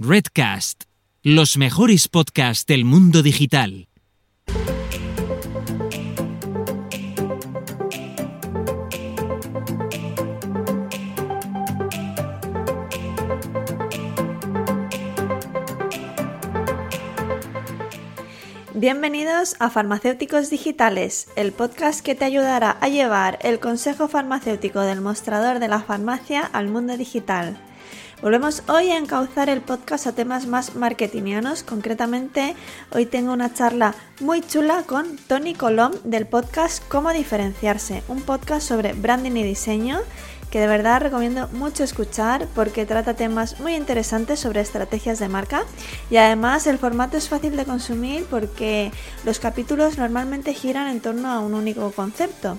Redcast, los mejores podcasts del mundo digital. Bienvenidos a Farmacéuticos Digitales, el podcast que te ayudará a llevar el consejo farmacéutico del mostrador de la farmacia al mundo digital. Volvemos hoy a encauzar el podcast a temas más marketingianos. Concretamente, hoy tengo una charla muy chula con Tony Colom del podcast Cómo diferenciarse, un podcast sobre branding y diseño que de verdad recomiendo mucho escuchar porque trata temas muy interesantes sobre estrategias de marca y además el formato es fácil de consumir porque los capítulos normalmente giran en torno a un único concepto.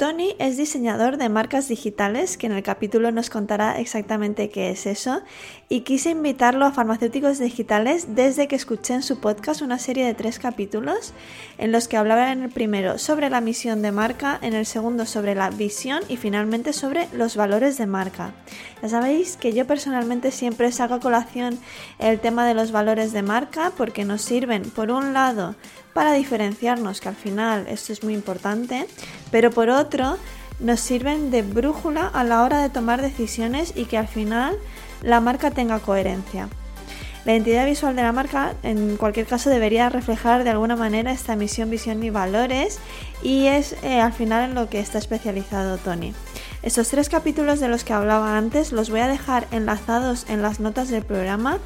Tony es diseñador de marcas digitales, que en el capítulo nos contará exactamente qué es eso, y quise invitarlo a farmacéuticos digitales desde que escuché en su podcast una serie de tres capítulos en los que hablaba en el primero sobre la misión de marca, en el segundo sobre la visión y finalmente sobre los valores de marca. Ya sabéis que yo personalmente siempre saco a colación el tema de los valores de marca porque nos sirven, por un lado, para diferenciarnos, que al final esto es muy importante, pero por otro nos sirven de brújula a la hora de tomar decisiones y que al final la marca tenga coherencia. La identidad visual de la marca en cualquier caso debería reflejar de alguna manera esta misión, visión y valores y es eh, al final en lo que está especializado Tony. Estos tres capítulos de los que hablaba antes los voy a dejar enlazados en las notas del programa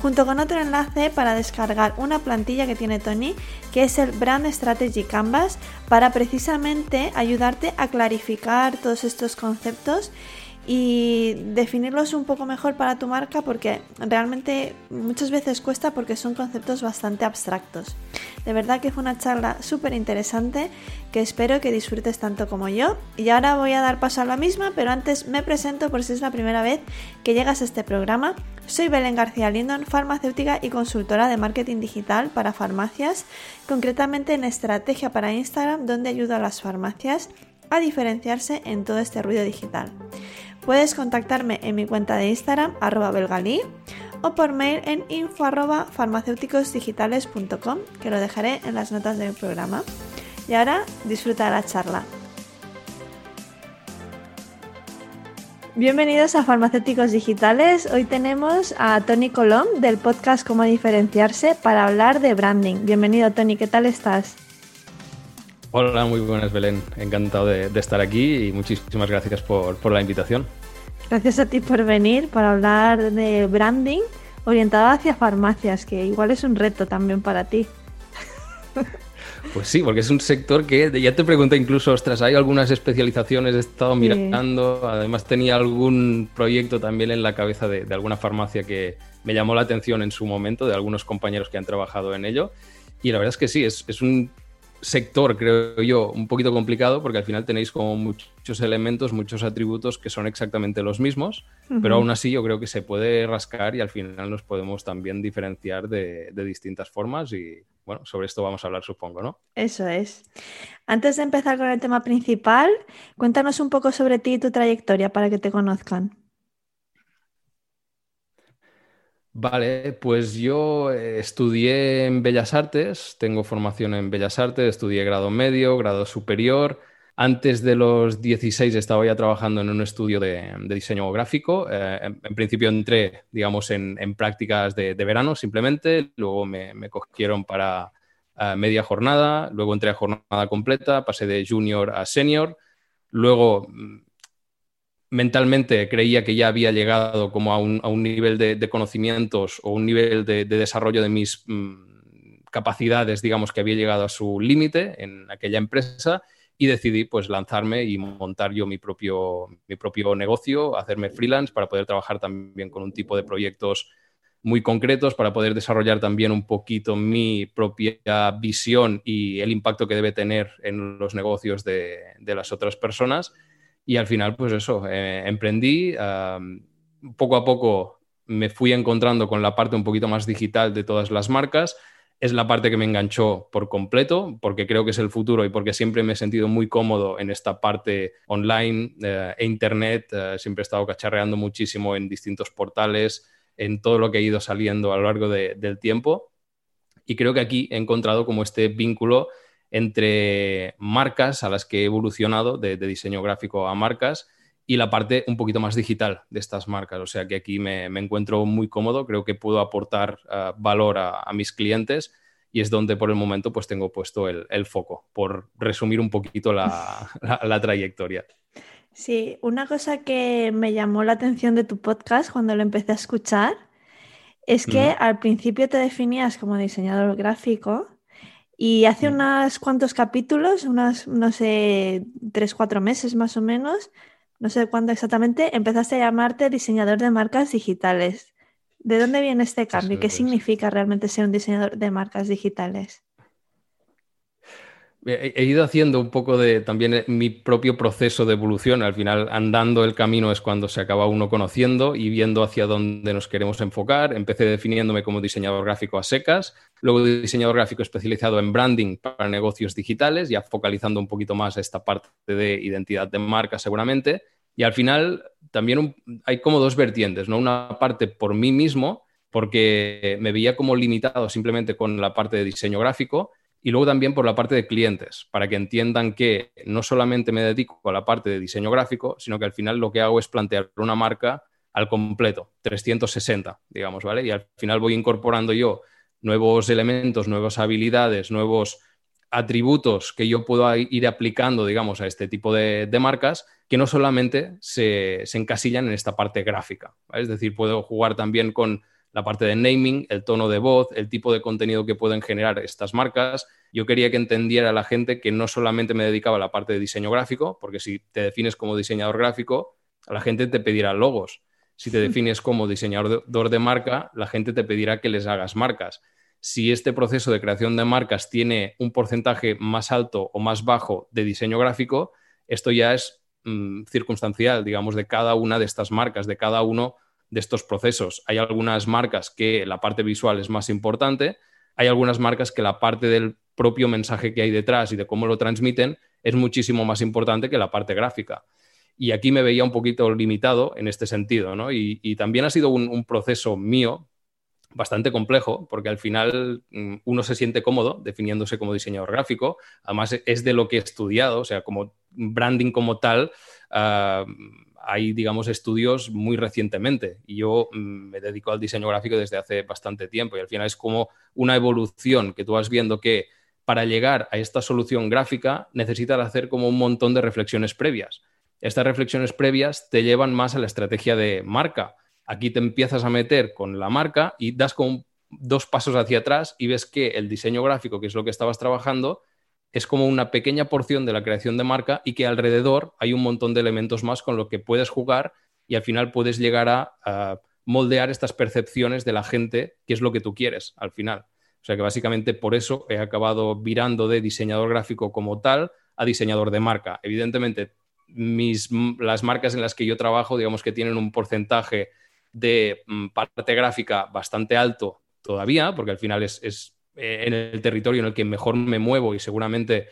junto con otro enlace para descargar una plantilla que tiene Tony, que es el Brand Strategy Canvas, para precisamente ayudarte a clarificar todos estos conceptos y definirlos un poco mejor para tu marca porque realmente muchas veces cuesta porque son conceptos bastante abstractos. De verdad que fue una charla súper interesante que espero que disfrutes tanto como yo. Y ahora voy a dar paso a la misma, pero antes me presento por si es la primera vez que llegas a este programa. Soy Belén García Lindon, farmacéutica y consultora de marketing digital para farmacias, concretamente en estrategia para Instagram, donde ayudo a las farmacias a diferenciarse en todo este ruido digital. Puedes contactarme en mi cuenta de Instagram, arroba belgalí, o por mail en info arroba farmacéuticosdigitales.com, que lo dejaré en las notas del programa. Y ahora disfruta la charla. Bienvenidos a Farmacéuticos Digitales. Hoy tenemos a Tony Colom del podcast Cómo diferenciarse para hablar de branding. Bienvenido Tony, ¿qué tal estás? Hola, muy buenas Belén. Encantado de, estar aquí y muchísimas gracias por, la invitación. Gracias a ti por venir para hablar de branding orientado hacia farmacias, que igual es un reto también para ti. Pues sí, porque es un sector que ya te pregunté incluso, ostras, hay algunas especializaciones, he estado mirando, además tenía algún proyecto también en la cabeza de, alguna farmacia que me llamó la atención en su momento, de algunos compañeros que han trabajado en ello. Y la verdad es que sí, es, es un sector, creo yo, un poquito complicado porque al final tenéis como muchos elementos, muchos atributos que son exactamente los mismos, pero aún así yo creo que se puede rascar y al final nos podemos también diferenciar de, de, distintas formas y bueno, sobre esto vamos a hablar supongo, ¿no? Eso es. Antes de empezar con el tema principal, cuéntanos un poco sobre ti y tu trayectoria para que te conozcan. Vale, pues yo eh, estudié en Bellas Artes, tengo formación en Bellas Artes, estudié grado medio, grado superior. Antes de los 16 estaba ya trabajando en un estudio de, diseño gráfico. Eh, en, principio entré, digamos, en, prácticas de, verano simplemente, luego me, cogieron para eh, media jornada, luego entré a jornada completa, pasé de junior a senior, luego mm, mentalmente creía que ya había llegado como a un, nivel de, conocimientos o un nivel de, desarrollo de mis mm, capacidades, digamos, que había llegado a su límite en aquella empresa y decidí pues lanzarme y montar yo mi propio, mi propio negocio, hacerme freelance para poder trabajar también con un tipo de proyectos muy concretos, para poder desarrollar también un poquito mi propia visión y el impacto que debe tener en los negocios de, de las otras personas y al final, pues eso, eh, emprendí, poco a poco me fui encontrando con la parte un poquito más digital de todas las marcas. Es la parte que me enganchó por completo, porque creo que es el futuro y porque siempre me he sentido muy cómodo en esta parte online eh, e internet. Eh, siempre he estado cacharreando muchísimo en distintos portales, en todo lo que ha ido saliendo a lo largo del tiempo. Y creo que aquí he encontrado como este vínculo entre marcas a las que he evolucionado de, diseño gráfico a marcas y la parte un poquito más digital de estas marcas. O sea que aquí me, encuentro muy cómodo, creo que puedo aportar eh, valor a, mis clientes y es donde por el momento pues tengo puesto el, foco, por resumir un poquito la, la trayectoria. Sí, una cosa que me llamó la atención de tu podcast cuando lo empecé a escuchar es que al principio te definías como diseñador gráfico y hace unos cuantos capítulos, unos, no sé, tres, cuatro meses más o menos, no sé cuándo exactamente, empezaste a llamarte diseñador de marcas digitales. ¿De dónde viene este cambio? ¿Qué significa realmente ser un diseñador de marcas digitales? He ido haciendo un poco de también eh, mi propio proceso de evolución. Al final, andando el camino es cuando se acaba uno conociendo y viendo hacia dónde nos queremos enfocar. Empecé definiéndome como diseñador gráfico a secas, luego diseñador gráfico especializado en branding para negocios digitales, ya focalizando un poquito más esta parte de identidad de marca seguramente. Y al final también hay como dos vertientes, ¿no? Una parte por mí mismo, porque me veía como limitado simplemente con la parte de diseño gráfico y luego también por la parte de clientes, para que entiendan que no solamente me dedico a la parte de diseño gráfico, sino que al final lo que hago es plantear una marca al completo, 360, digamos, ¿vale? Y al final voy incorporando yo nuevos elementos, nuevas habilidades, nuevos atributos que yo puedo ir aplicando, digamos, a este tipo de, marcas, que no solamente se, encasillan en esta parte gráfica. Es decir, puedo jugar también con la parte de naming, el tono de voz, el tipo de contenido que pueden generar estas marcas. Yo quería que entendiera la gente que no solamente me dedicaba a la parte de diseño gráfico, porque si te defines como diseñador gráfico, la gente te pedirá logos. Si te defines como diseñador de marca, la gente te pedirá que les hagas marcas. Si este proceso de creación de marcas tiene un porcentaje más alto o más bajo de diseño gráfico, esto ya es mm, circunstancial, digamos, de cada una de estas marcas, de cada uno de estos procesos. Hay algunas marcas que la parte visual es más importante, hay algunas marcas que la parte del propio mensaje que hay detrás y de cómo lo transmiten es muchísimo más importante que la parte gráfica. Y aquí me veía un poquito limitado en este sentido, ¿no? Y, también ha sido un, proceso mío bastante complejo, porque al final mm, uno se siente cómodo definiéndose como diseñador gráfico, además es de lo que he estudiado, o sea, como branding como tal, ah, hay, digamos, estudios muy recientemente y yo mm, me dedico al diseño gráfico desde hace bastante tiempo y al final es como una evolución que tú vas viendo que para llegar a esta solución gráfica necesitas hacer como un montón de reflexiones previas. Estas reflexiones previas te llevan más a la estrategia de marca. Aquí te empiezas a meter con la marca y das como dos pasos hacia atrás y ves que el diseño gráfico, que es lo que estabas trabajando, es como una pequeña porción de la creación de marca y que alrededor hay un montón de elementos más con lo que puedes jugar y al final puedes llegar a, moldear estas percepciones de la gente, que es lo que tú quieres al final. O sea que básicamente por eso he acabado virando de diseñador gráfico como tal a diseñador de marca. Evidentemente, mis, las marcas en las que yo trabajo, digamos que tienen un porcentaje de mm, parte gráfica bastante alto todavía, porque al final es eh, en el territorio en el que mejor me muevo y seguramente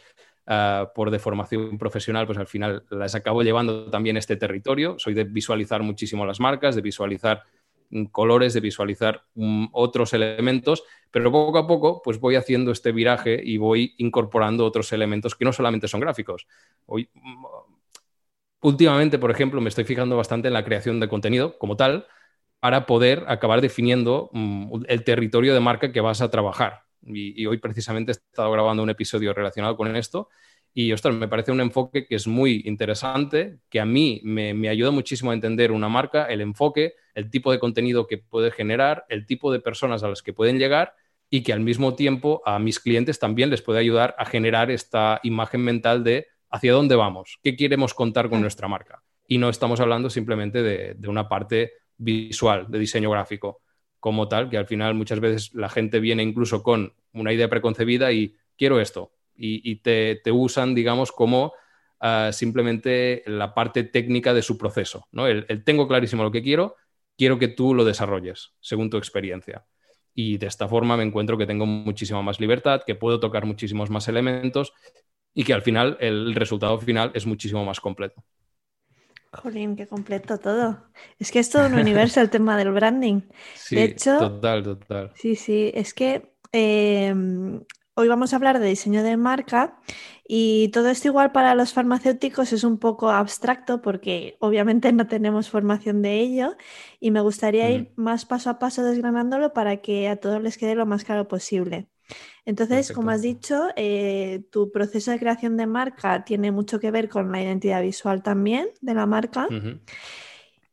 ah, por deformación profesional, pues al final las acabo llevando también este territorio. Soy de visualizar muchísimo las marcas, de visualizar mm, colores, de visualizar mm, otros elementos, pero poco a poco pues voy haciendo este viraje y voy incorporando otros elementos que no solamente son gráficos. Hoy, últimamente, por ejemplo, me estoy fijando bastante en la creación de contenido como tal para poder acabar definiendo el territorio de marca que vas a trabajar. Y, hoy precisamente he estado grabando un episodio relacionado con esto. Y, ostras, me parece un enfoque que es muy interesante, que a mí me, ayuda muchísimo a entender una marca, el enfoque, el tipo de contenido que puede generar, el tipo de personas a las que pueden llegar y que al mismo tiempo a mis clientes también les puede ayudar a generar esta imagen mental de hacia dónde vamos, qué queremos contar con nuestra marca. Y no estamos hablando simplemente de una parte visual, de diseño gráfico como tal, que al final muchas veces la gente viene incluso con una idea preconcebida y quiero esto, y, te, usan, digamos, como ah, simplemente la parte técnica de su proceso. ¿no? El, tengo clarísimo lo que quiero, quiero que tú lo desarrolles según tu experiencia. Y de esta forma me encuentro que tengo muchísima más libertad, que puedo tocar muchísimos más elementos y que al final el resultado final es muchísimo más completo. Jolín, qué completo todo. Es que es todo un universo el tema del branding. Sí, de hecho, total, total. Sí, sí, es que em, hoy vamos a hablar de diseño de marca y todo esto igual para los farmacéuticos es un poco abstracto porque obviamente no tenemos formación de ello y me gustaría ir más paso a paso desgranándolo para que a todos les quede lo más claro posible. Entonces, como has dicho, eh, tu proceso de creación de marca tiene mucho que ver con la identidad visual también de la marca.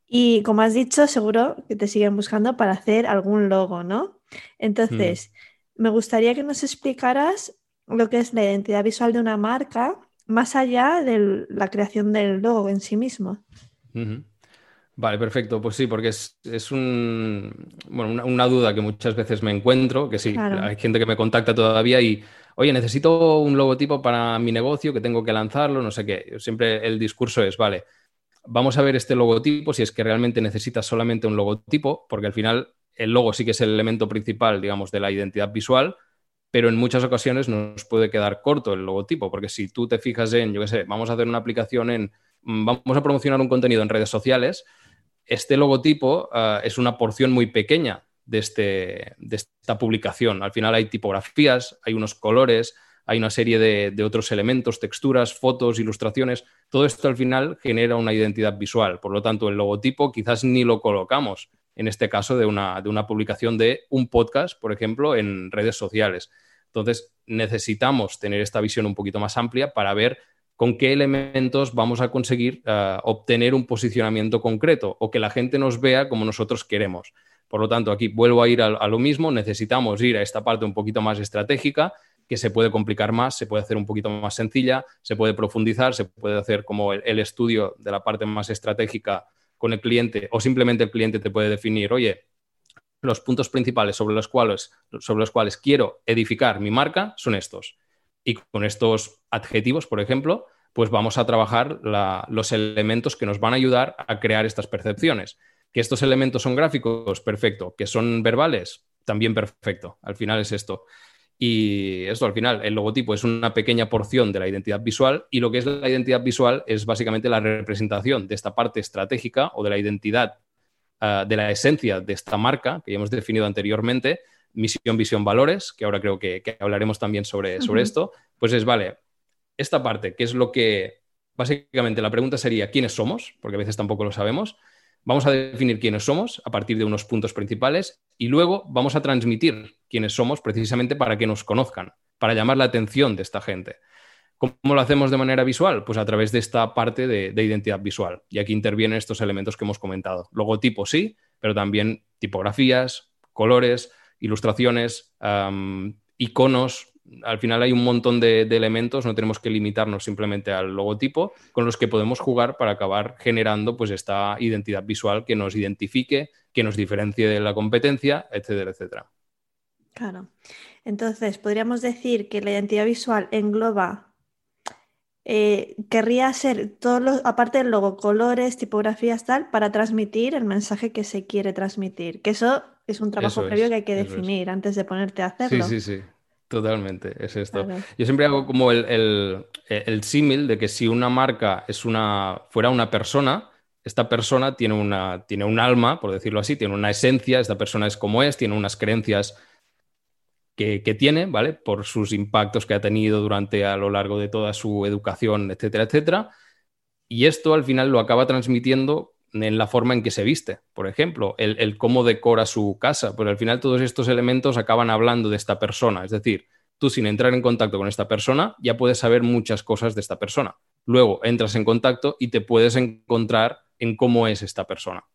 Y como has dicho, seguro que te siguen buscando para hacer algún logo, ¿no? Entonces, me gustaría que nos explicaras lo que es la identidad visual de una marca más allá de la creación del logo en sí mismo. Vale, perfecto. Pues sí, porque es, un, bueno, una, duda que muchas veces me encuentro, que sí, hay gente que me contacta todavía y, oye, necesito un logotipo para mi negocio, que tengo que lanzarlo, no sé qué. Siempre el discurso es, vale, vamos a ver este logotipo, si es que realmente necesitas solamente un logotipo, porque al final el logo sí que es el elemento principal, digamos, de la identidad visual, pero en muchas ocasiones nos puede quedar corto el logotipo, porque si tú te fijas en, yo qué sé, vamos a hacer una aplicación en, vamos a promocionar un contenido en redes sociales, este logotipo ah, es una porción muy pequeña de, este, de, esta publicación. Al final hay tipografías, hay unos colores, hay una serie de, otros elementos, texturas, fotos, ilustraciones. Todo esto al final genera una identidad visual. Por lo tanto, el logotipo quizás ni lo colocamos en este caso de una, de una publicación de un podcast, por ejemplo, en redes sociales. Entonces, necesitamos tener esta visión un poquito más amplia para ver con qué elementos vamos a conseguir eh, obtener un posicionamiento concreto o que la gente nos vea como nosotros queremos. Por lo tanto, aquí vuelvo a ir a, lo mismo, necesitamos ir a esta parte un poquito más estratégica, que se puede complicar más, se puede hacer un poquito más sencilla, se puede profundizar, se puede hacer como el, estudio de la parte más estratégica con el cliente o simplemente el cliente te puede definir, oye, los puntos principales sobre los cuales, sobre los cuales quiero edificar mi marca son estos y con estos adjetivos, por ejemplo, pues vamos a trabajar los elementos que nos van a ayudar a crear estas percepciones. Que estos elementos son gráficos, perfecto. Que son verbales, también perfecto. Al final es esto. Y esto al final, el logotipo es una pequeña porción de la identidad visual y lo que es la identidad visual es básicamente la representación de esta parte estratégica o de la identidad, ah, de la esencia de esta marca que ya hemos definido anteriormente, misión, visión, valores, que ahora creo que, hablaremos también sobre, sobre esto, pues es, vale, esta parte, que es lo que, básicamente la pregunta sería, ¿quiénes somos? Porque a veces tampoco lo sabemos. Vamos a definir quiénes somos a partir de unos puntos principales y luego vamos a transmitir quiénes somos precisamente para que nos conozcan, para llamar la atención de esta gente. ¿Cómo lo hacemos de manera visual? Pues a través de esta parte de, de identidad visual. Y aquí intervienen estos elementos que hemos comentado. Logotipo sí, pero también tipografías, colores, ilustraciones, iconos. Al final hay un montón de, elementos, no tenemos que limitarnos simplemente al logotipo, con los que podemos jugar para acabar generando pues, esta identidad visual que nos identifique, que nos diferencie de la competencia, etcétera, etcétera. Claro. Entonces, podríamos decir que la identidad visual engloba eh, querría ser todo lo, aparte del logo, colores, tipografías, tal, para transmitir el mensaje que se quiere transmitir. Que eso es un trabajo previo que hay que definir antes de ponerte a hacerlo. Sí, sí, sí. Totalmente, es esto. Yo siempre hago como el, símil de que si una marca es una, fuera una persona, esta persona tiene, una, tiene un alma, por decirlo así, tiene una esencia, esta persona es como es, tiene unas creencias que, tiene, ¿vale? Por sus impactos que ha tenido durante a lo largo de toda su educación, etcétera, etcétera. Y esto al final lo acaba transmitiendo en la forma en que se viste, por ejemplo, el, cómo decora su casa, pues al final todos estos elementos acaban hablando de esta persona, es decir, tú sin entrar en contacto con esta persona ya puedes saber muchas cosas de esta persona. Luego entras en contacto y te puedes encontrar en cómo es esta persona.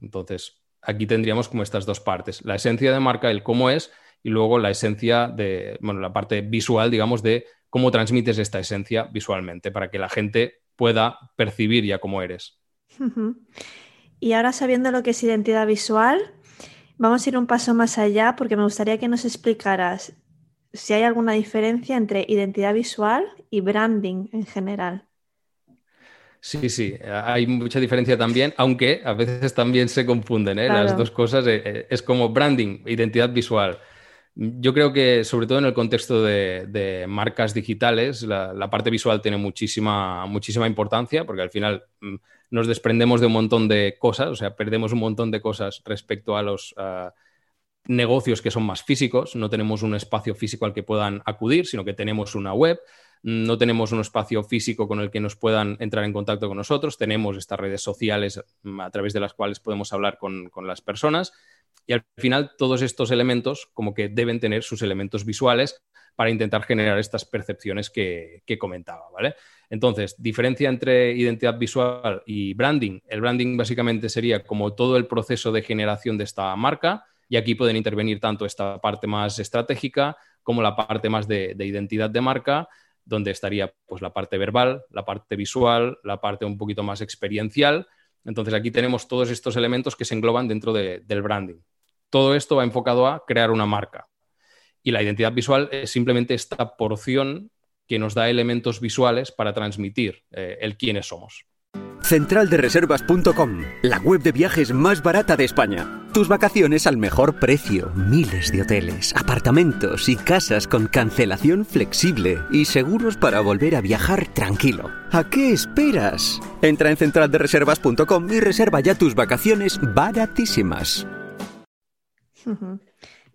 Entonces, aquí tendríamos como estas dos partes, la esencia de marca, el cómo es, y luego la esencia de, bueno, la parte visual, digamos, de cómo transmites esta esencia visualmente para que la gente pueda percibir ya cómo eres. Y ahora sabiendo lo que es identidad visual, vamos a ir un paso más allá porque me gustaría que nos explicaras si hay alguna diferencia entre identidad visual y branding en general. Sí, sí, hay mucha diferencia también, aunque a veces también se confunden ¿eh? las dos cosas. Eh, eh, es como branding, identidad visual. Yo creo que, sobre todo en el contexto de, marcas digitales, la, parte visual tiene muchísima, muchísima importancia porque al final mm, nos desprendemos de un montón de cosas, o sea, perdemos un montón de cosas respecto a los negocios que son más físicos. No tenemos un espacio físico al que puedan acudir, sino que tenemos una web. No tenemos un espacio físico con el que nos puedan entrar en contacto con nosotros, tenemos estas redes sociales mm, a través de las cuales podemos hablar con, con, las personas y al final todos estos elementos como que deben tener sus elementos visuales para intentar generar estas percepciones que, comentaba, ¿vale? Entonces, diferencia entre identidad visual y branding. El branding básicamente sería como todo el proceso de generación de esta marca y aquí pueden intervenir tanto esta parte más estratégica como la parte más de, de identidad de marca, donde estaría pues la parte verbal, la parte visual, la parte un poquito más experiencial. Entonces aquí tenemos todos estos elementos que se engloban dentro del branding. Todo esto va enfocado a crear una marca. Y la identidad visual es simplemente esta porción que nos da elementos visuales para transmitir eh, el quiénes somos. Centraldereservas.com, la web de viajes más barata de España. Tus vacaciones al mejor precio. Miles de hoteles, apartamentos y casas con cancelación flexible y seguros para volver a viajar tranquilo. ¿A qué esperas? Entra en centraldereservas.com y reserva ya tus vacaciones baratísimas.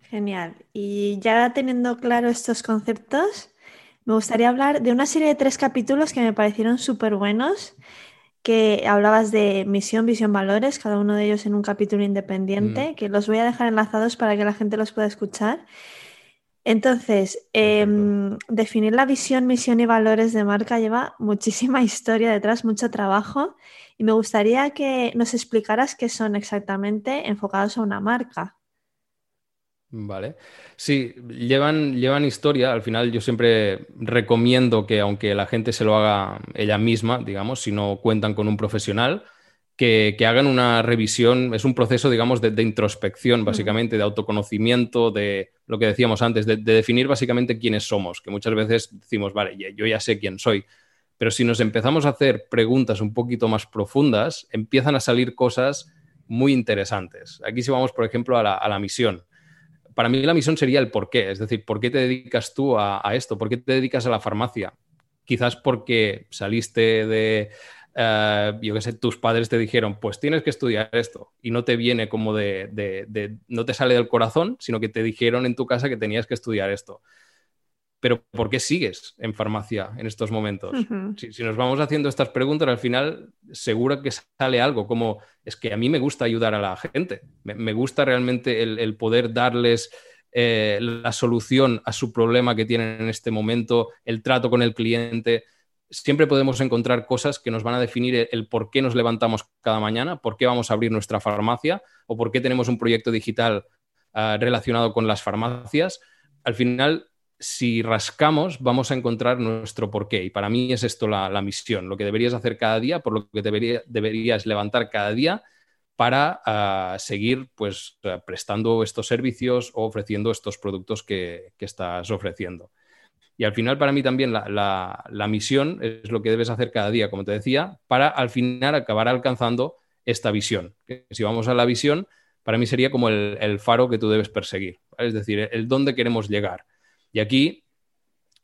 Genial. Y ya teniendo claro estos conceptos, me gustaría hablar de una serie de tres capítulos que me parecieron súper buenos, que hablabas de misión, visión, valores, cada uno de ellos en un capítulo independiente, mm. que los voy a dejar enlazados para que la gente los pueda escuchar. Entonces, em, definir la visión, misión y valores de marca lleva muchísima historia detrás, mucho trabajo, y me gustaría que nos explicaras qué son exactamente enfocados a una marca. Vale. Sí, llevan, llevan historia. Al final yo siempre recomiendo que aunque la gente se lo haga ella misma, digamos, si no cuentan con un profesional, que, hagan una revisión. Es un proceso, digamos, de, introspección, básicamente, de autoconocimiento, de lo que decíamos antes, de, de, definir básicamente quiénes somos, que muchas veces decimos, vale, yo ya sé quién soy. Pero si nos empezamos a hacer preguntas un poquito más profundas, empiezan a salir cosas muy interesantes. Aquí si vamos, por ejemplo, a la, a la misión para mí la misión sería el por qué, es decir, ¿por qué te dedicas tú a, esto? ¿Por qué te dedicas a la farmacia? Quizás porque saliste de, eh, yo qué sé, tus padres te dijeron, pues tienes que estudiar esto y no te viene como de, no te sale del corazón, sino que te dijeron en tu casa que tenías que estudiar esto pero ¿por qué sigues en farmacia en estos momentos? si, nos vamos haciendo estas preguntas, al final seguro que sale algo como, es que a mí me gusta ayudar a la gente, me, gusta realmente el, poder darles eh, la solución a su problema que tienen en este momento, el trato con el cliente. Siempre podemos encontrar cosas que nos van a definir el, por qué nos levantamos cada mañana, por qué vamos a abrir nuestra farmacia o por qué tenemos un proyecto digital ah, relacionado con las farmacias. Al final si rascamos, vamos a encontrar nuestro porqué. Y para mí es esto la, misión, lo que deberías hacer cada día, por lo que deberías levantar cada día para ah, seguir pues, prestando estos servicios o ofreciendo estos productos que, estás ofreciendo. Y al final, para mí también la, misión es lo que debes hacer cada día, como te decía, para al final acabar alcanzando esta visión. si vamos a la visión, para mí sería como el, faro que tú debes perseguir, es decir, el dónde queremos llegar. Y aquí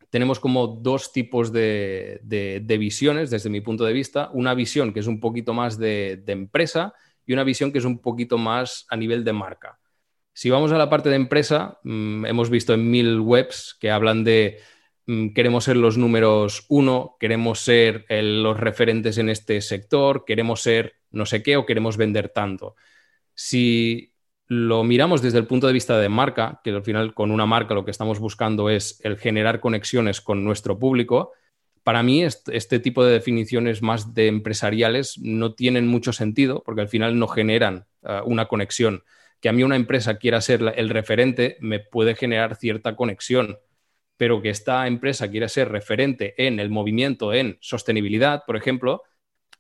tenemos como dos tipos de, visiones desde mi punto de vista. Una visión que es un poquito más de, empresa y una visión que es un poquito más a nivel de marca. Si vamos a la parte de empresa, mm, hemos visto en mil webs que hablan de mm, queremos ser los números uno, queremos ser los referentes en este sector, queremos ser no sé qué o queremos vender tanto. Si lo miramos desde el punto de vista de marca, que al final con una marca lo que estamos buscando es el generar conexiones con nuestro público, para mí este, tipo de definiciones más de empresariales no tienen mucho sentido porque al final no generan eh, una conexión. Que a mí una empresa quiera ser el referente me puede generar cierta conexión, pero que esta empresa quiera ser referente en el movimiento en sostenibilidad, por ejemplo,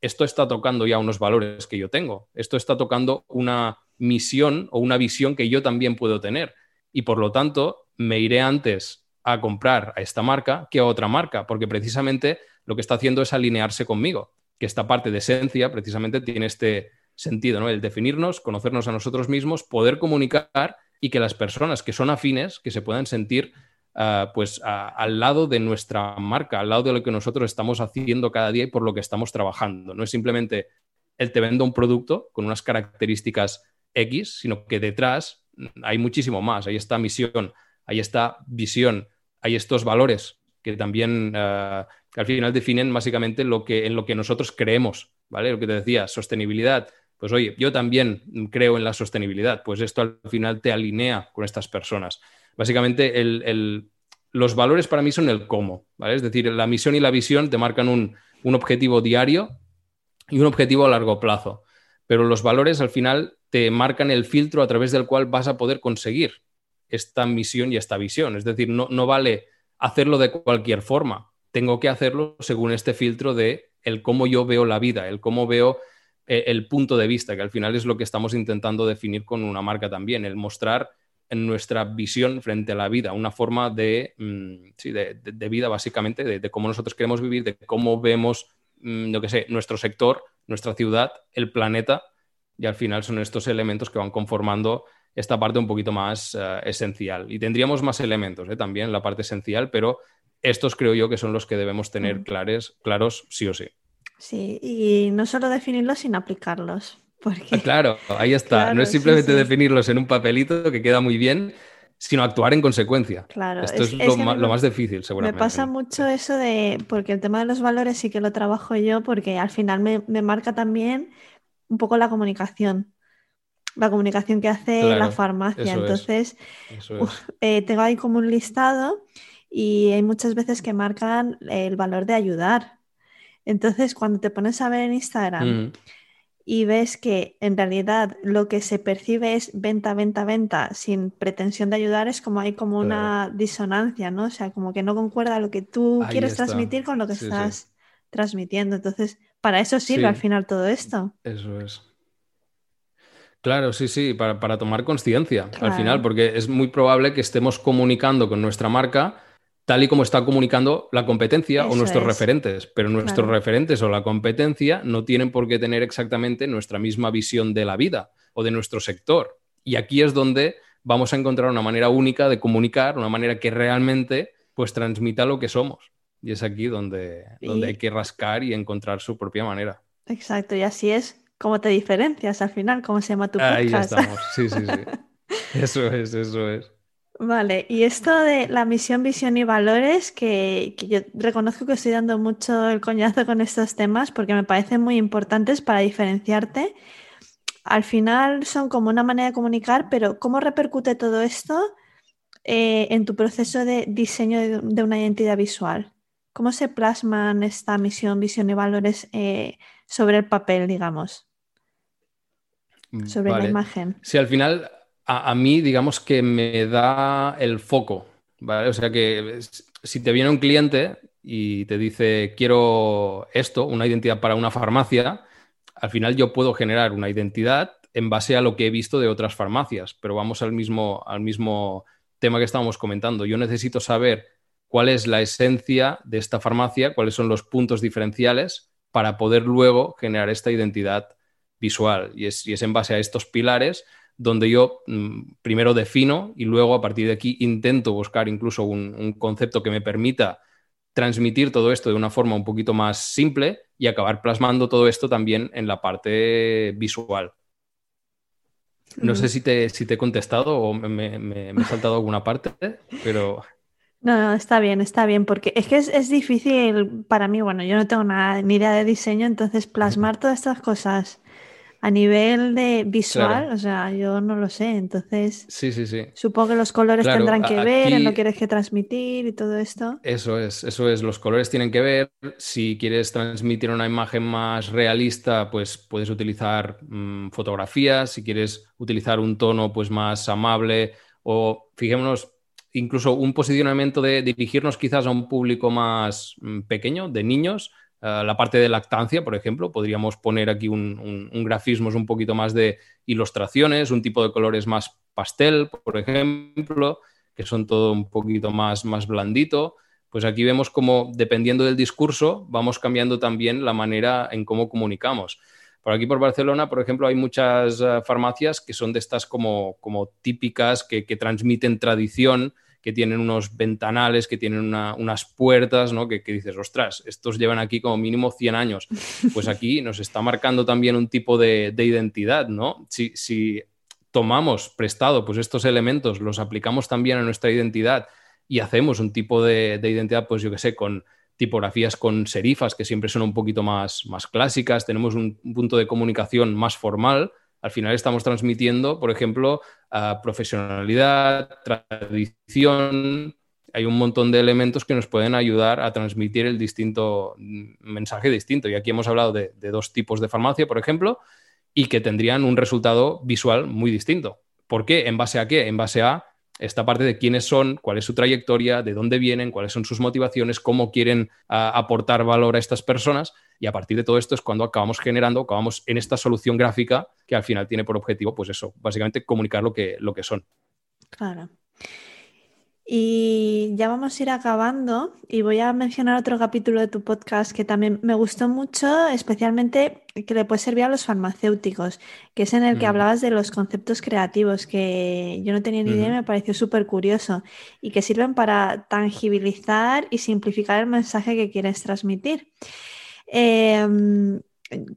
esto está tocando ya unos valores que yo tengo. Esto está tocando una misión o una visión que yo también puedo tener. Y por lo tanto, me iré antes a comprar a esta marca que a otra marca, porque precisamente lo que está haciendo es alinearse conmigo, que esta parte de esencia precisamente tiene este sentido, ¿no? El definirnos, conocernos a nosotros mismos, poder comunicar y que las personas que son afines, que se puedan sentir ah, pues al lado de nuestra marca, al lado de lo que nosotros estamos haciendo cada día y por lo que estamos trabajando. No es simplemente el te vendo un producto con unas características X, sino que detrás hay muchísimo más. Ahí está misión, ahí está visión, hay estos valores que también ah, al final definen básicamente lo que, en lo que nosotros creemos, ¿vale? Lo que te decía, sostenibilidad. Pues oye, yo también creo en la sostenibilidad, pues esto al final te alinea con estas personas. Básicamente, los valores para mí son el cómo, ¿vale? Es decir, la misión y la visión te marcan un, un objetivo diario y un objetivo a largo plazo. Pero los valores al final te marcan el filtro a través del cual vas a poder conseguir esta misión y esta visión. Es decir, no, no vale hacerlo de cualquier forma. Tengo que hacerlo según este filtro de el cómo yo veo la vida, el cómo veo eh, el punto de vista, que al final es lo que estamos intentando definir con una marca también, el mostrar nuestra visión frente a la vida, una forma de, mm, de, vida básicamente, de, cómo nosotros queremos vivir, de cómo vemos, mm, lo que sé, nuestro sector, nuestra ciudad, el planeta, y al final son estos elementos que van conformando esta parte un poquito más eh, esencial. Y tendríamos más elementos ¿eh? también, la parte esencial, pero estos creo yo que son los que debemos tener clares, claros sí o sí. Sí, y no solo definirlos, sino aplicarlos. Porque... Ah, claro, ahí está. no es simplemente definirlos en un papelito que queda muy bien, sino actuar en consecuencia. Claro, esto es, lo, más, difícil, seguramente. Me pasa mucho eso de, porque el tema de los valores sí que lo trabajo yo, porque al final me, me marca también un poco la comunicación la comunicación que hace la farmacia. Entonces, eh, tengo ahí como un listado y hay muchas veces que marcan el valor de ayudar. Entonces, cuando te pones a ver en Instagram y ves que en realidad lo que se percibe es venta, venta, venta, sin pretensión de ayudar, es como hay como una disonancia, ¿no? O sea, como que no concuerda lo que tú quieres transmitir con lo que estás transmitiendo. Entonces, para eso sirve al final todo esto. Eso es. Claro, sí, sí, para, tomar conciencia al final, porque es muy probable que estemos comunicando con nuestra marca tal y como está comunicando la competencia o nuestros referentes, pero nuestros referentes o la competencia no tienen por qué tener exactamente nuestra misma visión de la vida o de nuestro sector. Y aquí es donde vamos a encontrar una manera única de comunicar, una manera que realmente pues transmita lo que somos. Y es aquí donde, donde hay que rascar y encontrar su propia manera. Exacto, y así es cómo te diferencias al final, cómo se llama tu podcast. Ahí ya estamos, sí, sí, sí. Eso es, eso es. Vale, y esto de la misión, visión y valores, que, yo reconozco que estoy dando mucho el coñazo con estos temas porque me parecen muy importantes para diferenciarte. Al final son como una manera de comunicar, pero ¿cómo repercute todo esto eh, en tu proceso de diseño de, una identidad visual? ¿Cómo se plasman esta misión, visión y valores eh, sobre el papel, digamos? Mm, sobre la imagen. Sí, al final a, mí, digamos que me da el foco, ¿vale? O sea que si te viene un cliente y te dice, quiero esto, una identidad para una farmacia, al final yo puedo generar una identidad en base a lo que he visto de otras farmacias, pero vamos al mismo, al mismo tema que estábamos comentando. Yo necesito saber cuál es la esencia de esta farmacia, cuáles son los puntos diferenciales para poder luego generar esta identidad visual. Y es, en base a estos pilares donde yo mm, primero defino y luego a partir de aquí intento buscar incluso un, concepto que me permita transmitir todo esto de una forma un poquito más simple y acabar plasmando todo esto también en la parte visual. No sé si te, si te he contestado o me, he saltado alguna parte, pero... No, no, está bien, está bien, porque es que es, es, difícil para mí, bueno, yo no tengo nada, ni idea de diseño, entonces plasmar todas estas cosas a nivel de visual, o sea, yo no lo sé, entonces sí, sí, sí. supongo que los colores tendrán que ver en lo que quieres que transmitir y todo esto. Eso es, eso es, los colores tienen que ver. Si quieres transmitir una imagen más realista, pues puedes utilizar mm, fotografías, si quieres utilizar un tono pues más amable o fijémonos incluso un posicionamiento de dirigirnos quizás a un público más mm, pequeño, de niños, eh, la parte de lactancia, por ejemplo, podríamos poner aquí un, grafismo un poquito más de ilustraciones, un tipo de colores más pastel, por ejemplo, que son todo un poquito más, más blandito. Pues aquí vemos como, dependiendo del discurso, vamos cambiando también la manera en cómo comunicamos. Por aquí por Barcelona, por ejemplo, hay muchas eh, farmacias que son de estas como, como típicas, que, que transmiten tradición, que tienen unos ventanales, que tienen unas puertas, ¿no? Que, dices, ostras, estos llevan aquí como mínimo 100 años. Pues aquí nos está marcando también un tipo de, identidad, ¿no? Si, si, tomamos prestado pues estos elementos, los aplicamos también a nuestra identidad y hacemos un tipo de, identidad, pues yo que sé, con tipografías con serifas que siempre son un poquito más, más clásicas, tenemos un punto de comunicación más formal, al final estamos transmitiendo, por ejemplo, profesionalidad, tradición. Hay un montón de elementos que nos pueden ayudar a transmitir el distinto mm, mensaje distinto. Y aquí hemos hablado de, dos tipos de farmacia, por ejemplo, y que tendrían un resultado visual muy distinto. ¿Por qué? ¿En base a qué? En base a esta parte de quiénes son, cuál es su trayectoria, de dónde vienen, cuáles son sus motivaciones, cómo quieren aportar valor a estas personas. Y a partir de todo esto es cuando acabamos generando, acabamos en esta solución gráfica que al final tiene por objetivo, pues eso, básicamente comunicar lo que, lo que son. Claro. Y ya vamos a ir acabando y voy a mencionar otro capítulo de tu podcast que también me gustó mucho, especialmente que le puede servir a los farmacéuticos, que es en el que mm. hablabas de los conceptos creativos, que yo no tenía ni idea y me pareció súper curioso, y que sirven para tangibilizar y simplificar el mensaje que quieres transmitir. Em,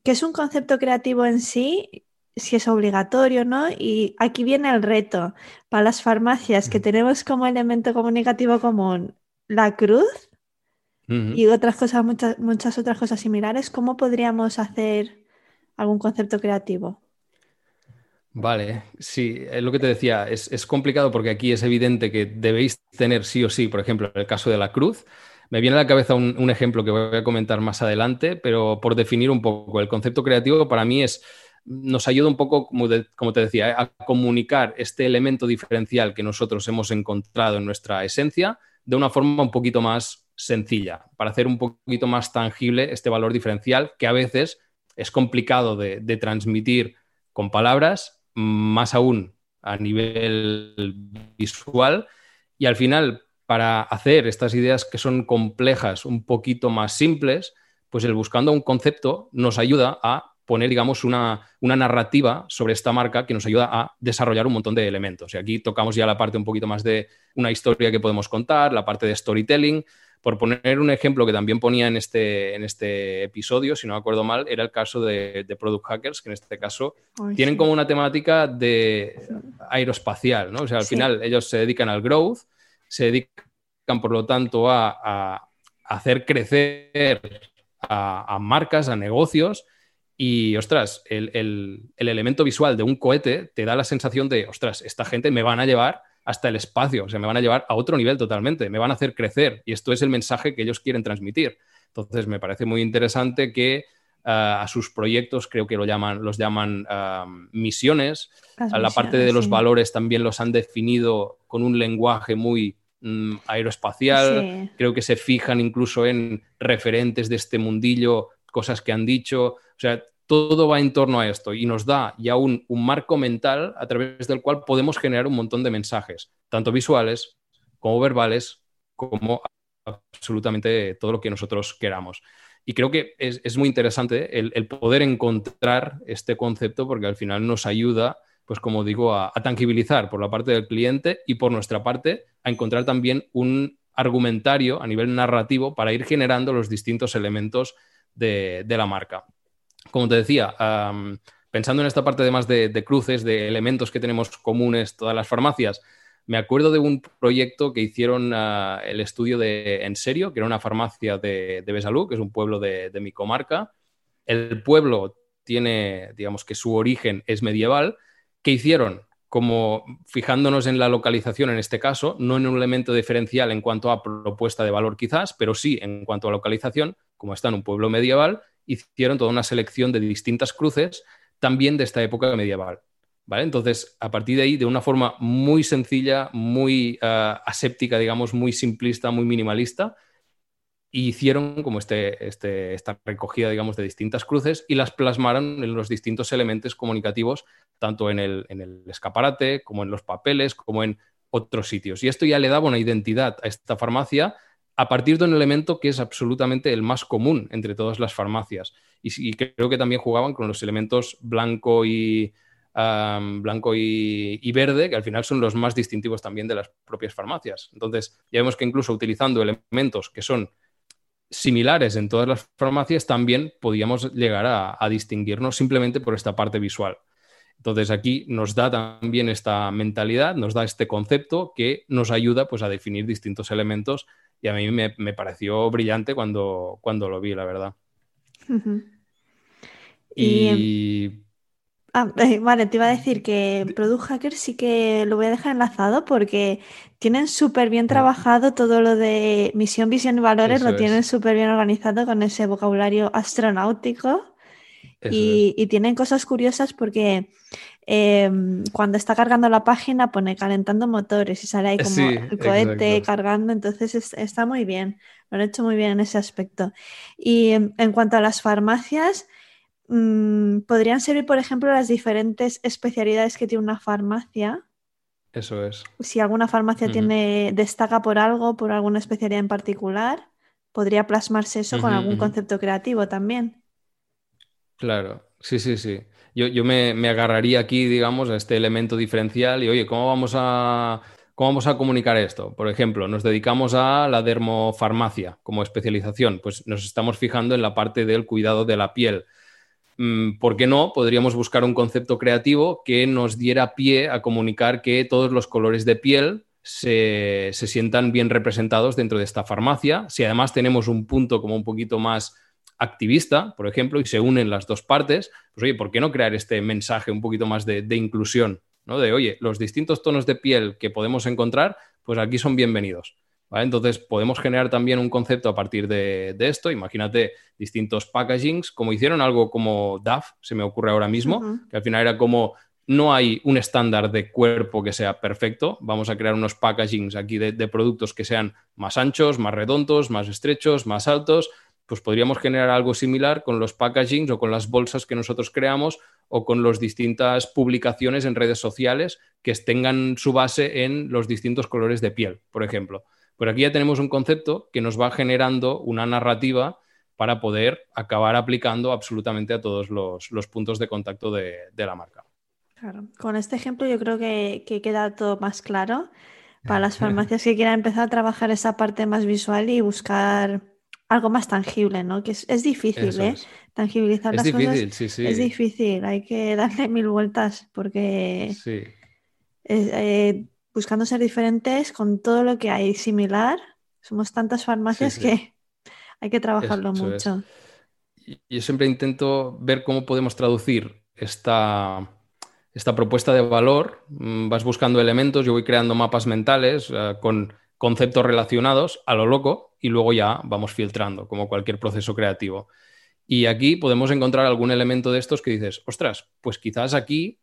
¿Qué es un concepto creativo en sí? Si es obligatorio, ¿no? Y aquí viene el reto para las farmacias que tenemos como elemento comunicativo común la cruz y otras cosas, muchas, muchas otras cosas similares. ¿Cómo podríamos hacer algún concepto creativo? Vale, sí, es lo que te decía, es, complicado porque aquí es evidente que debéis tener sí o sí, por ejemplo, en el caso de la cruz, me viene a la cabeza un, un, ejemplo que voy a comentar más adelante, pero por definir un poco, el concepto creativo para mí es nos ayuda un poco, como, te decía, ¿eh? a comunicar este elemento diferencial que nosotros hemos encontrado en nuestra esencia de una forma un poquito más sencilla, para hacer un poquito más tangible este valor diferencial que a veces es complicado de, transmitir con palabras, más aún a nivel visual. Y al final, para hacer estas ideas que son complejas un poquito más simples, pues el buscando un concepto nos ayuda a poner, digamos, una, narrativa sobre esta marca que nos ayuda a desarrollar un montón de elementos. Y aquí tocamos ya la parte un poquito más de una historia que podemos contar, la parte de storytelling. Por poner un ejemplo que también ponía en este, en este episodio, si no me acuerdo mal, era el caso de, Product Hackers, que en este caso tienen como una temática de aeroespacial, ¿no? O sea, al final ellos se dedican al growth, se dedican, por lo tanto, a, hacer crecer a, marcas, a negocios y, ostras, el, elemento visual de un cohete te da la sensación de, ostras, esta gente me van a llevar hasta el espacio, o sea, me van a llevar a otro nivel totalmente, me van a hacer crecer y esto es el mensaje que ellos quieren transmitir. Entonces, me parece muy interesante que ah, a sus proyectos, creo que lo llaman, los llaman ah, misiones, a la parte de los valores también los han definido con un lenguaje muy mm, aeroespacial, creo que se fijan incluso en referentes de este mundillo, cosas que han dicho, o sea, todo va en torno a esto y nos da ya un, marco mental a través del cual podemos generar un montón de mensajes, tanto visuales como verbales, como absolutamente todo lo que nosotros queramos. Y creo que es, muy interesante el, poder encontrar este concepto porque al final nos ayuda, pues como digo, a, tangibilizar por la parte del cliente y por nuestra parte a encontrar también un argumentario a nivel narrativo para ir generando los distintos elementos de la marca como te decía, pensando en esta parte de, de, cruces, de elementos que tenemos comunes todas las farmacias, me acuerdo de un proyecto que hicieron ah, el estudio de En Serio, que era una farmacia de, de Besalú, que es un pueblo de, de, mi comarca. El pueblo tiene, digamos que su origen es medieval. ¿Qué hicieron? Como fijándonos en la localización en este caso, no en un elemento diferencial en cuanto a propuesta de valor quizás, pero sí en cuanto a localización, como está en un pueblo medieval, hicieron toda una selección de distintas cruces también de esta época medieval. ¿Vale? Entonces, a partir de ahí, de una forma muy sencilla, muy ah, aséptica, digamos, muy simplista, muy minimalista, hicieron como este, este, esta recogida, digamos, de distintas cruces y las plasmaron en los distintos elementos comunicativos, tanto en el, en el escaparate, como en los papeles, como en otros sitios. Y esto ya le daba una identidad a esta farmacia a partir de un elemento que es absolutamente el más común entre todas las farmacias. Y, creo que también jugaban con los elementos blanco y, blanco y, verde, que al final son los más distintivos también de las propias farmacias. Entonces, ya vemos que incluso utilizando elementos que son similares en todas las farmacias, también podíamos llegar a distinguirnos simplemente por esta parte visual. Entonces aquí nos da también esta mentalidad, nos da este concepto que nos ayuda pues, a definir distintos elementos y a mí me, pareció brillante cuando, cuando lo vi, la verdad. Y... Ah, eh, vale, te iba a decir que Product Hacker sí que lo voy a dejar enlazado porque tienen súper bien trabajado todo lo de misión, visión y valores, lo tienen súper bien organizado con ese vocabulario astronáutico. Y, tienen cosas curiosas porque em, cuando está cargando la página pone calentando motores y sale ahí como el cohete cargando, entonces está muy bien, lo han hecho muy bien en ese aspecto. Y en, cuanto a las farmacias, mm, podrían servir, por ejemplo, las diferentes especialidades que tiene una farmacia. Eso es. Si alguna farmacia tiene, destaca por algo, por alguna especialidad en particular, podría plasmarse eso con algún concepto creativo también. Claro, sí, sí, sí. Yo, me, agarraría aquí, digamos, a este elemento diferencial y, oye, ¿cómo vamos a, cómo vamos a comunicar esto? Por ejemplo, nos dedicamos a la dermofarmacia como especialización, pues nos estamos fijando en la parte del cuidado de la piel. Mm, ¿Por qué no? Podríamos buscar un concepto creativo que nos diera pie a comunicar que todos los colores de piel se, se sientan bien representados dentro de esta farmacia. Si además tenemos un punto como un poquito más activista, por ejemplo, y se unen las dos partes, pues oye, ¿por qué no crear este mensaje un poquito más de, inclusión? ¿no? De, oye, los distintos tonos de piel que podemos encontrar, pues aquí son bienvenidos. Entonces, podemos generar también un concepto a partir de, esto. Imagínate distintos packagings, como hicieron algo como DAF, se me ocurre ahora mismo, que al final era como no hay un estándar de cuerpo que sea perfecto. Vamos a crear unos packagings aquí de, de, productos que sean más anchos, más redondos, más estrechos, más altos, pues podríamos generar algo similar con los packagings o con las bolsas que nosotros creamos o con las distintas publicaciones en redes sociales que tengan su base en los distintos colores de piel, por ejemplo. Por aquí ya tenemos un concepto que nos va generando una narrativa para poder acabar aplicando absolutamente a todos los, puntos de contacto de, la marca. Claro, con este ejemplo yo creo que, que queda todo más claro para las farmacias que quieran empezar a trabajar esa parte más visual y buscar algo más tangible, ¿no? Que es, difícil, ¿eh? Tangibilizar las cosas. Sí, sí. Es difícil, hay que darle mil vueltas porque sí. Eh, buscando ser diferentes con todo lo que hay similar, somos tantas farmacias que hay que trabajarlo mucho. Yo siempre intento ver cómo podemos traducir esta, esta propuesta de valor. Mm, vas buscando elementos, yo voy creando mapas mentales eh, con conceptos relacionados a lo loco y luego ya vamos filtrando, como cualquier proceso creativo. Y aquí podemos encontrar algún elemento de estos que dices, ostras, pues quizás aquí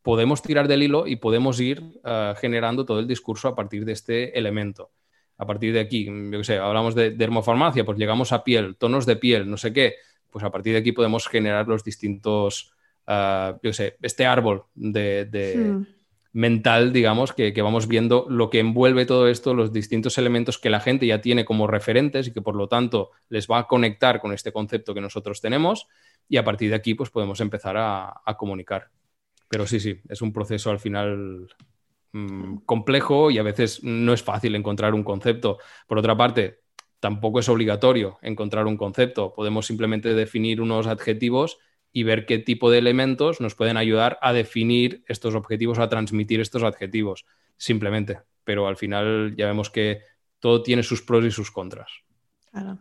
podemos tirar del hilo y podemos ir eh, generando todo el discurso a partir de este elemento. A partir de aquí, yo sé, hablamos de dermofarmacia, pues llegamos a piel, tonos de piel, no sé qué, pues a partir de aquí podemos generar los distintos, uh, yo sé, este árbol de, hmm mental, digamos, que, vamos viendo lo que envuelve todo esto, los distintos elementos que la gente ya tiene como referentes y que por lo tanto les va a conectar con este concepto que nosotros tenemos y a partir de aquí pues podemos empezar a, comunicar. Pero sí, sí, es un proceso al final mm, complejo y a veces no es fácil encontrar un concepto. Por otra parte, tampoco es obligatorio encontrar un concepto. Podemos simplemente definir unos adjetivos y ver qué tipo de elementos nos pueden ayudar a definir estos objetivos, a transmitir estos adjetivos, simplemente. Pero al final ya vemos que todo tiene sus pros y sus contras. Claro.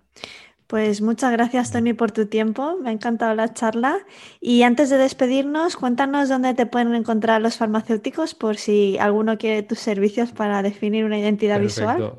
Pues muchas gracias, Tony, por tu tiempo. Me ha encantado la charla. Y antes de despedirnos, cuéntanos dónde te pueden encontrar los farmacéuticos por si alguno quiere tus servicios para definir una identidad visual.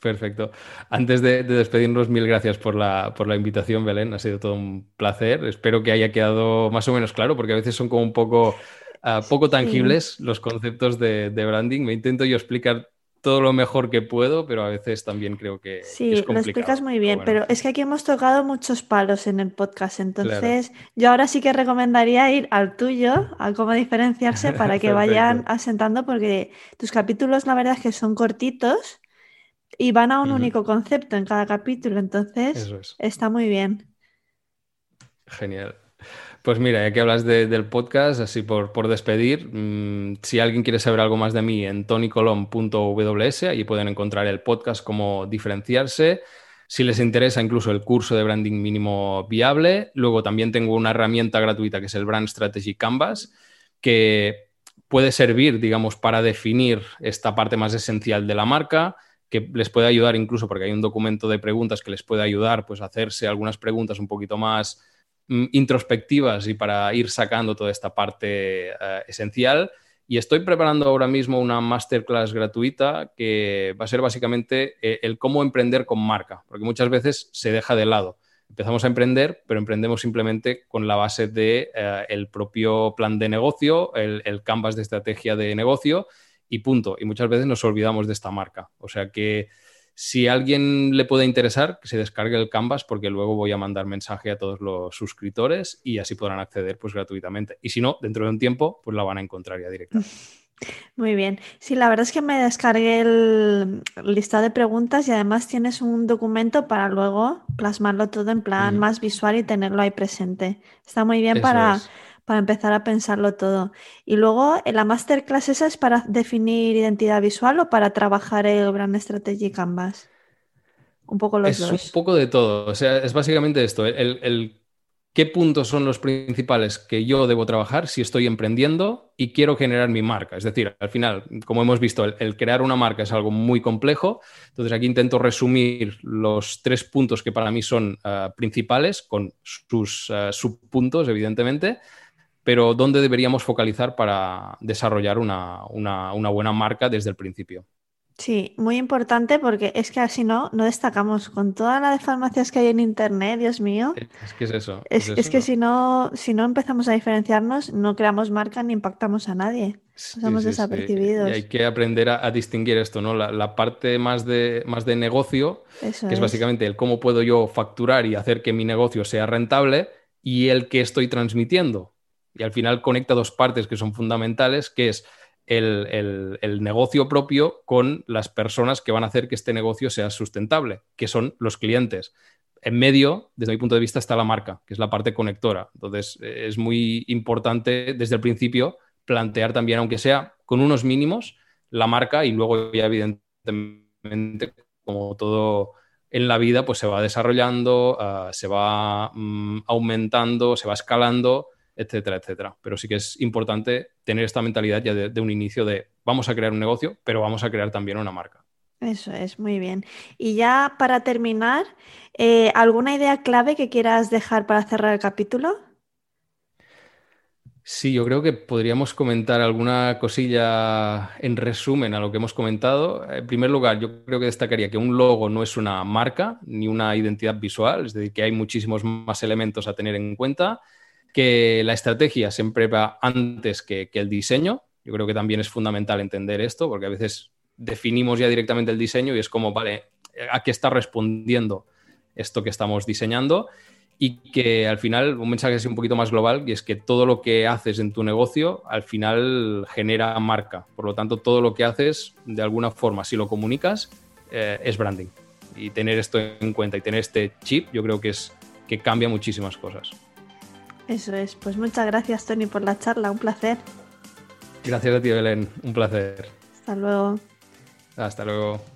Perfecto. Antes de, despedirnos, mil gracias por la, por la, invitación, Belén. Ha sido todo un placer. Espero que haya quedado más o menos claro, porque a veces son como un poco, ah, poco tangibles los conceptos de, branding. Me intento yo explicar todo lo mejor que puedo, pero a veces también creo que sí, es lo explicas muy bien, pero, es que aquí hemos tocado muchos palos en el podcast, entonces yo ahora sí que recomendaría ir al tuyo, a cómo diferenciarse para que vayan asentando, porque tus capítulos la verdad es que son cortitos Y van a un único concepto en cada capítulo, entonces está muy bien. Genial. Pues mira, ya que hablas del podcast, así por, por despedir, mm, si alguien quiere saber algo más de mí en tonycolom.ws, ahí pueden encontrar el podcast, cómo diferenciarse. Si les interesa incluso el curso de branding mínimo viable, luego también tengo una herramienta gratuita que es el Brand Strategy Canvas, que puede servir, digamos, para definir esta parte más esencial de la marca, que les puede ayudar incluso porque hay un documento de preguntas que les puede ayudar pues, a hacerse algunas preguntas un poquito más mm, introspectivas y para ir sacando toda esta parte eh, esencial. Y estoy preparando ahora mismo una masterclass gratuita que va a ser básicamente eh, el cómo emprender con marca, porque muchas veces se deja de lado empezamos a emprender, pero emprendemos simplemente con la base de eh, el propio plan de negocio, el, el, canvas de estrategia de negocio y punto. Y muchas veces nos olvidamos de esta marca. O sea que si a alguien le puede interesar, que se descargue el canvas porque luego voy a mandar mensaje a todos los suscriptores y así podrán acceder pues gratuitamente. Y si no, dentro de un tiempo, pues la van a encontrar ya directamente. Muy bien. Sí, la verdad es que me descargué el listado de preguntas y además tienes un documento para luego plasmarlo todo en plan más visual y tenerlo ahí presente. Está muy bien para, para empezar a pensarlo todo. Y luego, ¿la masterclass esa es para definir identidad visual o para trabajar el Brand Strategy Canvas? Un poco los dos. Es un poco de todo. O sea, es básicamente esto. el, el qué puntos son los principales que yo debo trabajar si estoy emprendiendo y quiero generar mi marca. Es decir, al final, como hemos visto, el, crear una marca es algo muy complejo. Entonces aquí intento resumir los tres puntos que para mí son eh, principales, con sus eh, subpuntos, evidentemente, pero dónde deberíamos focalizar para desarrollar una buena marca desde el principio. Sí, muy importante porque es que así no, no destacamos con toda la de farmacias que hay en internet, Dios mío. Es que es eso. Es, que si no, si no empezamos a diferenciarnos, no creamos marca ni impactamos a nadie. Somos desapercibidos. Y hay que aprender a, distinguir esto, ¿no? La, parte más de, más de negocio, que es, básicamente el cómo puedo yo facturar y hacer que mi negocio sea rentable, y el que estoy transmitiendo. Y al final conecta dos partes que son fundamentales, que es el, negocio propio con las personas que van a hacer que este negocio sea sustentable, que son los clientes. En medio, desde mi punto de vista, está la marca, que es la parte conectora. Entonces, eh, es muy importante desde el principio plantear también, aunque sea con unos mínimos, la marca y luego ya evidentemente, como todo en la vida, pues se va desarrollando, ah, se va mm, aumentando, se va escalando etcétera, etcétera. Pero sí que es importante tener esta mentalidad ya de, un inicio de vamos a crear un negocio, pero vamos a crear también una marca. Eso es, muy bien. Y ya para terminar, eh, ¿alguna idea clave que quieras dejar para cerrar el capítulo? Sí, yo creo que podríamos comentar alguna cosilla en resumen a lo que hemos comentado. En primer lugar, yo creo que destacaría que un logo no es una marca ni una identidad visual, es decir, que hay muchísimos más elementos a tener en cuenta que la estrategia siempre va antes que, el diseño. Yo creo que también es fundamental entender esto, porque a veces definimos ya directamente el diseño y es como, vale, ¿a qué está respondiendo esto que estamos diseñando? Y que al final, un mensaje así un poquito más global, y es que todo lo que haces en tu negocio al final genera marca. Por lo tanto, todo lo que haces, de alguna forma, si lo comunicas, eh, es branding. Y tener esto en cuenta y tener este chip, yo creo que es que cambia muchísimas cosas. Eso es. Pues muchas gracias, Tony, por la charla. Un placer. Gracias a ti, Belén. Un placer. Hasta luego. Hasta luego.